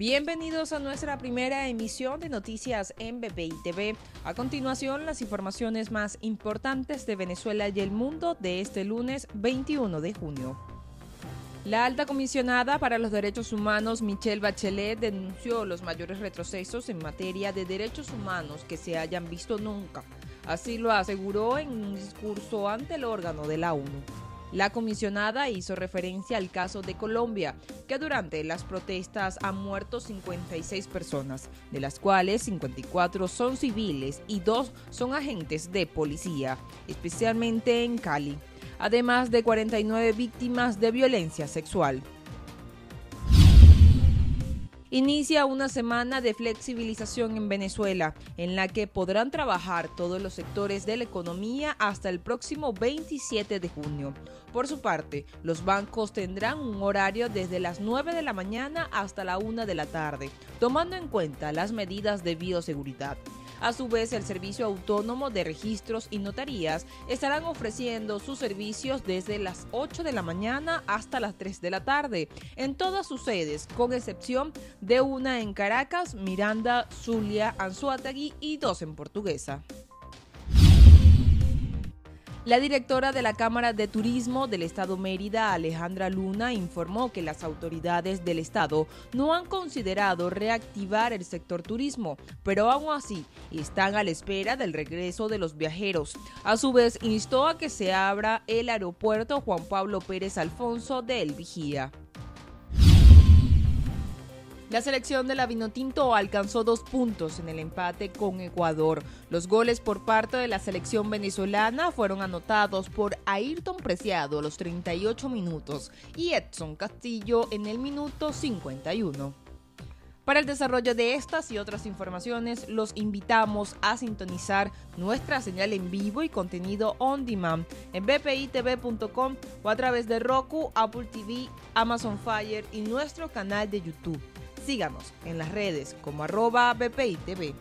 Bienvenidos a nuestra primera emisión de noticias en BPI TV. A continuación, las informaciones más importantes de Venezuela y el mundo de este lunes 21 de junio. La alta comisionada para los derechos humanos, Michelle Bachelet, denunció los mayores retrocesos en materia de derechos humanos que se hayan visto nunca. Así lo aseguró en un discurso ante el órgano de la ONU. La comisionada hizo referencia al caso de Colombia, que durante las protestas han muerto 56 personas, de las cuales 54 son civiles y dos son agentes de policía, especialmente en Cali, además de 49 víctimas de violencia sexual inicia una semana de flexibilización en Venezuela, en la que podrán trabajar todos los sectores de la economía hasta el próximo 27 de junio. Por su parte, los bancos tendrán un horario desde las 9 de la mañana hasta la 1 de la tarde, tomando en cuenta las medidas de bioseguridad. A su vez, el Servicio Autónomo de Registros y Notarías estarán ofreciendo sus servicios desde las 8 de la mañana hasta las 3 de la tarde en todas sus sedes, con excepción de una en Caracas, Miranda, Zulia, Anzuategui y dos en Portuguesa. La directora de la Cámara de Turismo del Estado Mérida, Alejandra Luna, informó que las autoridades del Estado no han considerado reactivar el sector turismo, pero aún así están a la espera del regreso de los viajeros. A su vez, instó a que se abra el aeropuerto Juan Pablo Pérez Alfonso de El Vigía. La selección de la Vinotinto alcanzó dos puntos en el empate con Ecuador. Los goles por parte de la selección venezolana fueron anotados por Ayrton Preciado a los 38 minutos y Edson Castillo en el minuto 51. Para el desarrollo de estas y otras informaciones, los invitamos a sintonizar nuestra señal en vivo y contenido on demand en bpitv.com o a través de Roku, Apple TV, Amazon Fire y nuestro canal de YouTube. Síganos en las redes como arroba BPI TV.